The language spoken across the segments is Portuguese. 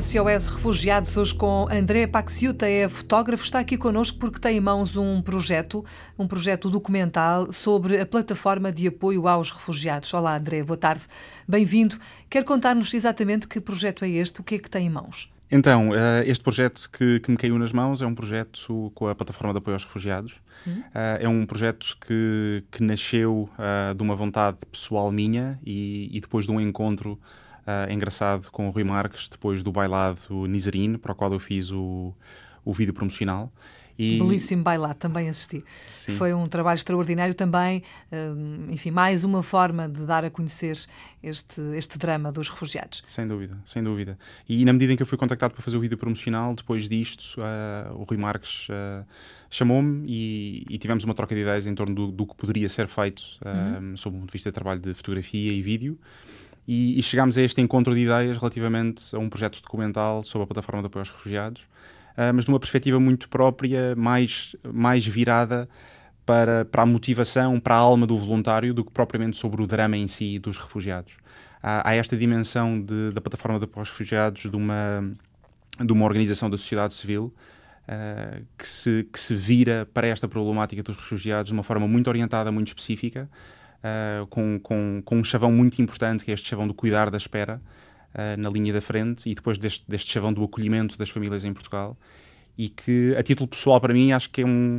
SOS Refugiados, hoje com André Paxiuta, é fotógrafo, está aqui connosco porque tem em mãos um projeto, um projeto documental sobre a plataforma de apoio aos refugiados. Olá André, boa tarde, bem-vindo. Quer contar-nos exatamente que projeto é este, o que é que tem em mãos? Então, eh, este projeto que, que, me caiu nas mãos é um projeto com a Plataforma de Apoio aos Refugiados. Uhum. É um projeto que, que nasceu uh, de uma vontade pessoal minha e, e depois de um encontro uh, engraçado com o Rui Marques, depois do bailado Nizarine, para o qual eu fiz o, o vídeo promocional. E... Belíssimo bailado, também assisti. Sim. Foi um trabalho extraordinário também, enfim, mais uma forma de dar a conhecer este, este drama dos refugiados. Sem dúvida, sem dúvida. E na medida em que eu fui contactado para fazer o vídeo promocional, depois disto, uh, o Rui Marques uh, chamou-me e, e, tivemos uma troca de ideias em torno do, do que poderia ser feito uh, uhum. sob o ponto de vista de trabalho de fotografia e vídeo. E, e chegámos a este encontro de ideias relativamente a um projeto documental sobre a plataforma de apoio aos refugiados uh, mas numa perspectiva muito própria, mais, mais virada para, para a motivação, para a alma do voluntário, do que propriamente sobre o drama em si dos refugiados. Há, há esta dimensão de, da plataforma de apoio aos refugiados de uma, de uma organização da sociedade civil uh, que, se, que se vira para esta problemática dos refugiados de uma forma muito orientada, muito específica, uh, com, com, com um chavão muito importante, que é este chavão do cuidar da espera, uh, na linha da frente e depois deste, deste chavão do acolhimento das famílias em Portugal. E que, a título pessoal, para mim, acho que é, um,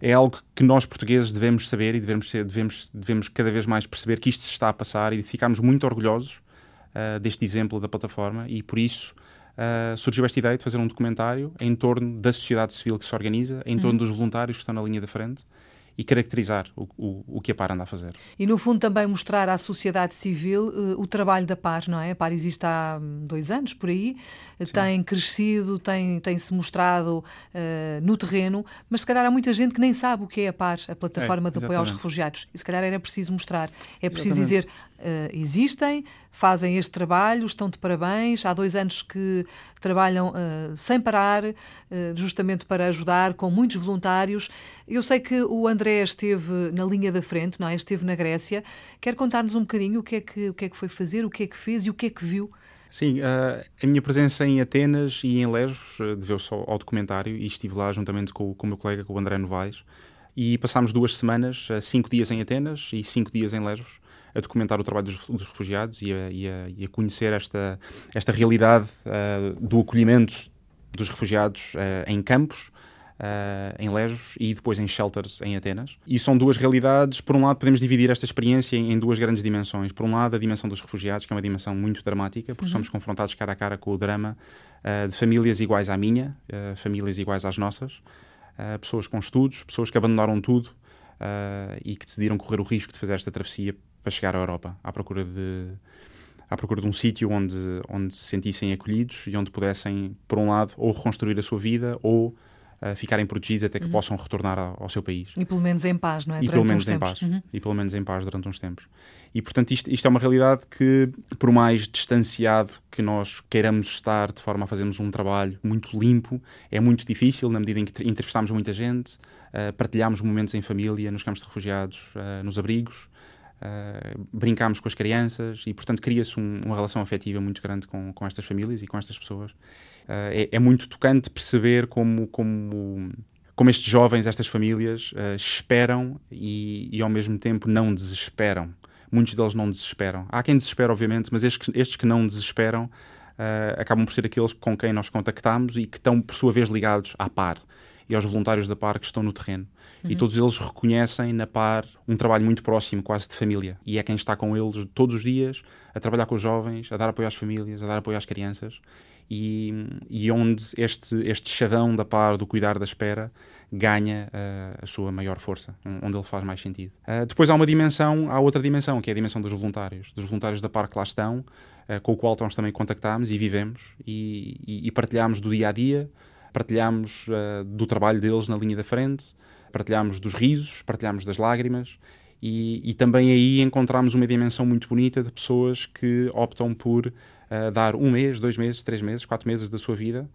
é algo que nós portugueses devemos saber e devemos, ser, devemos, devemos cada vez mais perceber que isto se está a passar e ficarmos muito orgulhosos uh, deste exemplo da plataforma. E, por isso, uh, surgiu esta ideia de fazer um documentário em torno da sociedade civil que se organiza, em torno uhum. dos voluntários que estão na linha da frente e caracterizar o, o, o, que a PAR anda a fazer. E, no fundo, também mostrar à sociedade civil uh, o trabalho da PAR, não é? A PAR existe há hum, dois anos, por aí, Sim. tem crescido, tem, tem se mostrado uh, no terreno, mas se calhar há muita gente que nem sabe o que é a PAR, a plataforma é, de apoio aos refugiados. E se calhar era preciso mostrar. É preciso exatamente. dizer, uh, existem, fazem este trabalho, estão de parabéns. Há dois anos que trabalham uh, sem parar, uh, justamente para ajudar, com muitos voluntários. Eu sei que o André esteve na linha da frente, não é? esteve na Grécia. Quer contar-nos um bocadinho o que, é que, o que é que foi fazer, o que é que fez e o que é que viu? Sim, a minha presença em Atenas e em Lesbos deveu-se ao, documentário e estive lá juntamente com, com o meu colega, com o André Novaes, e passámos duas semanas, cinco dias em Atenas e cinco dias em Lesbos, a documentar o trabalho dos, dos refugiados e a, e, a, e a, conhecer esta, esta realidade uh, do acolhimento dos refugiados uh, em campos, uh, em Lesbos e depois em shelters em Atenas. E são duas realidades. Por um lado, podemos dividir esta experiência em, em duas grandes dimensões. Por um lado, a dimensão dos refugiados, que é uma dimensão muito dramática, porque uhum. somos confrontados cara a cara com o drama de famílias iguais à minha, famílias iguais às nossas, pessoas com estudos, pessoas que abandonaram tudo uh, e que decidiram correr o risco de fazer esta travessia para chegar à Europa, à procura de à procura de um sítio onde, onde se sentissem acolhidos e onde pudessem, por um lado, ou reconstruir a sua vida ou uh, ficarem protegidos até que uhum. possam retornar ao, ao, seu país. E pelo menos em paz, não é? E durante pelo menos em paz. Uhum. E pelo menos em paz durante uns tempos. E, portanto, isto, isto é uma realidade que, por mais distanciado que nós queiramos estar de forma a fazermos um trabalho muito limpo, é muito difícil na medida em que entrevistamos muita gente, uh, partilhamos momentos em família, nos campos de refugiados, uh, nos abrigos, uh, brincámos com as crianças e, portanto, cria-se um, uma relação afetiva muito grande com, com estas famílias e com estas pessoas. Uh, é, é, muito tocante perceber como, como, como estes jovens, estas famílias, uh, esperam e, e, ao mesmo tempo, não desesperam. Muitos deles não desesperam. Há quem desespera, obviamente, mas estes, estes que não desesperam acabam por ser aqueles com quem nós contactamos e que estão, por sua vez, ligados à par e aos voluntários da PAR que estão no terreno. Uhum. E todos eles reconhecem na PAR um trabalho muito próximo, quase de família. E é quem está com eles todos os dias, a trabalhar com os jovens, a dar apoio às famílias, a dar apoio às crianças. E, e onde este, este chavão da PAR, do cuidar da espera, ganha uh, a sua maior força, onde ele faz mais sentido. Uh, depois há uma dimensão, há outra dimensão, que é a dimensão dos voluntários, dos voluntários da PAR que lá estão, uh, com o qual nós também contactámos e vivemos e, e, e partilhamos do dia a dia, partilhámos uh, do trabalho deles na linha da frente, partilhámos dos risos, partilhámos das lágrimas e, e, também aí encontramos uma dimensão muito bonita de pessoas que optam por uh, dar um mês, dois meses, três meses, quatro meses da sua vida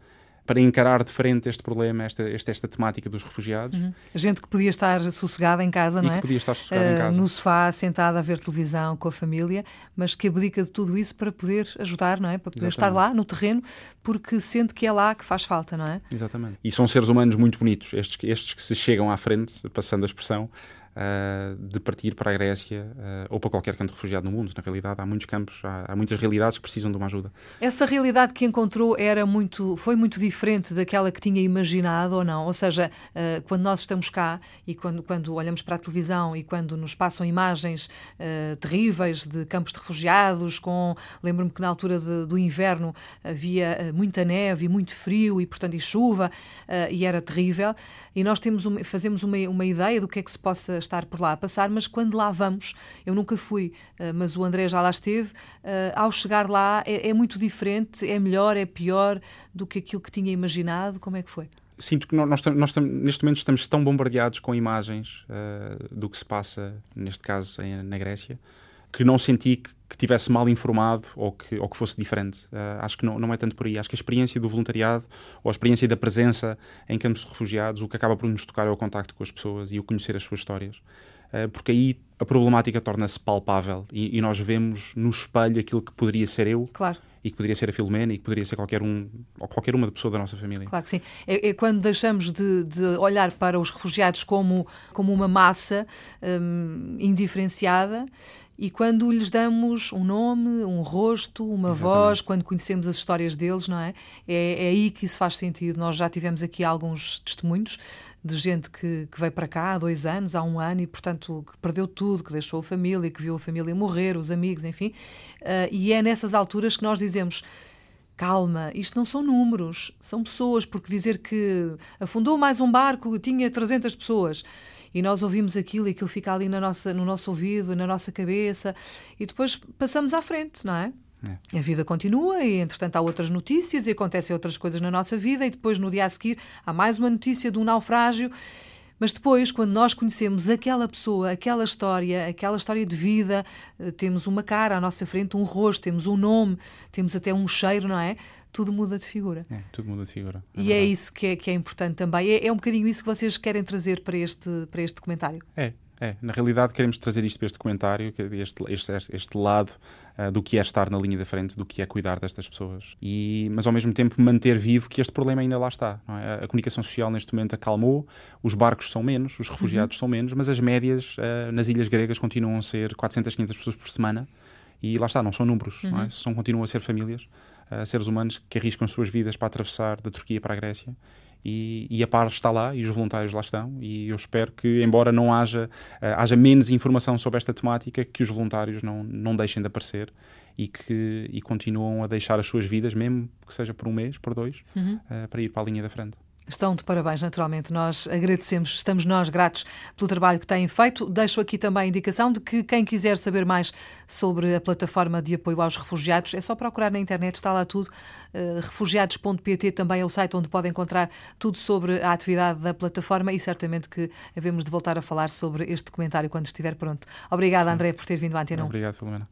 para encarar de frente este problema, esta, esta, esta temática dos refugiados. Uhum. Gente que podia estar sossegada em casa, e não é? que podia estar sossegada uh, em casa. No sofá, sentada a ver televisão com a família, mas que abdica de tudo isso para poder ajudar, não é? Para poder Exatamente. estar lá no terreno, porque sente que é lá que faz falta, não é? Exatamente. E são seres humanos muito bonitos, estes, estes que se chegam à frente, passando a expressão, uh, de partir para a Grécia uh, ou para qualquer canto refugiado no mundo. Na realidade, há muitos campos, há, há, muitas realidades que precisam de uma ajuda. Essa realidade que encontrou era muito, foi muito diferente daquela que tinha imaginado ou não? Ou seja, uh, quando nós estamos cá e quando, quando olhamos para a televisão e quando nos passam imagens terríveis de campos de refugiados, com lembro-me que na altura de, do inverno havia muita neve e muito frio e portanto e chuva e era terrível e nós temos uma, fazemos uma, uma ideia do que é que se possa estar por lá a passar, mas quando lá vamos, eu nunca fui, uh, mas o André já lá esteve, uh, ao chegar lá é, é muito diferente, é melhor, é pior do que aquilo que tinha imaginado? Como é que foi? sinto que nós, nós, neste momento estamos tão bombardeados com imagens uh, do que se passa, neste caso em, na Grécia, que não senti que, que tivesse mal informado ou que, ou que fosse diferente. Uh, acho que não, não é tanto por aí. Acho que a experiência do voluntariado ou a experiência da presença em campos de refugiados, o que acaba por nos tocar é o contacto com as pessoas e o conhecer as suas histórias. Uh, porque aí a problemática torna-se palpável e, e, nós vemos no espelho aquilo que poderia ser eu. Claro. E que poderia ser a Filomena e que poderia ser qualquer um ou qualquer uma pessoa da nossa família. Claro que sim. É, é quando deixamos de, de, olhar para os refugiados como, como uma massa um, indiferenciada e quando lhes damos um nome, um rosto, uma Exatamente. voz, quando conhecemos as histórias deles, não é? é? É aí que isso faz sentido. Nós já tivemos aqui alguns testemunhos de gente que, que veio para cá há dois anos, há um ano, e portanto que perdeu tudo, que deixou a família, que viu a família morrer, os amigos, enfim. Uh, e é nessas alturas que nós dizemos calma, isto não são números, são pessoas, porque dizer que afundou mais um barco, tinha 300 pessoas e nós ouvimos aquilo e aquilo fica ali na nossa, no nosso ouvido, na nossa cabeça e depois passamos à frente, não é? É. A vida continua e, entretanto, há outras notícias e acontecem outras coisas na nossa vida, e depois, no dia a seguir, há mais uma notícia de um naufrágio. Mas depois, quando nós conhecemos aquela pessoa, aquela história, aquela história de vida, eh, temos uma cara à nossa frente, um rosto, temos um nome, temos até um cheiro, não é? tudo muda de figura. É, tudo muda de figura. É e é verdade. é isso que é, que é importante também. É, é um bocadinho isso que vocês querem trazer para este, para este documentário. É, é, na realidade queremos trazer isto para este documentário, este, este, este lado uh, do que é estar na linha da frente, do que é cuidar destas pessoas. E, mas ao mesmo tempo manter vivo que este problema ainda lá está. É? A comunicação social neste momento acalmou, os barcos são menos, os refugiados uhum. são menos, mas as médias uh, nas ilhas gregas continuam a ser 400, 500 pessoas por semana. E lá está, não são números, uhum. não é? Uhum. são, continuam a ser famílias uh, seres humanos que arriscam suas vidas para atravessar da Turquia para a Grécia. E, e, a PAR está lá e os voluntários lá estão e eu espero que, embora não haja, uh, haja menos informação sobre esta temática, que os voluntários não, não deixem de aparecer e que e continuam a deixar as suas vidas, mesmo que seja por um mês, por dois, uhum. uh, para ir para a linha da frente. Estão de parabéns, naturalmente. Nós agradecemos, estamos nós gratos pelo trabalho que têm feito. Deixo aqui também a indicação de que quem quiser saber mais sobre a plataforma de apoio aos refugiados, é só procurar na internet, está lá tudo. Uh, refugiados.pt também é o site onde pode encontrar tudo sobre a atividade da plataforma e certamente que havemos de voltar a falar sobre este documentário quando estiver pronto. Obrigada, Sim. André, por ter vindo à Antena Obrigado, Filomena.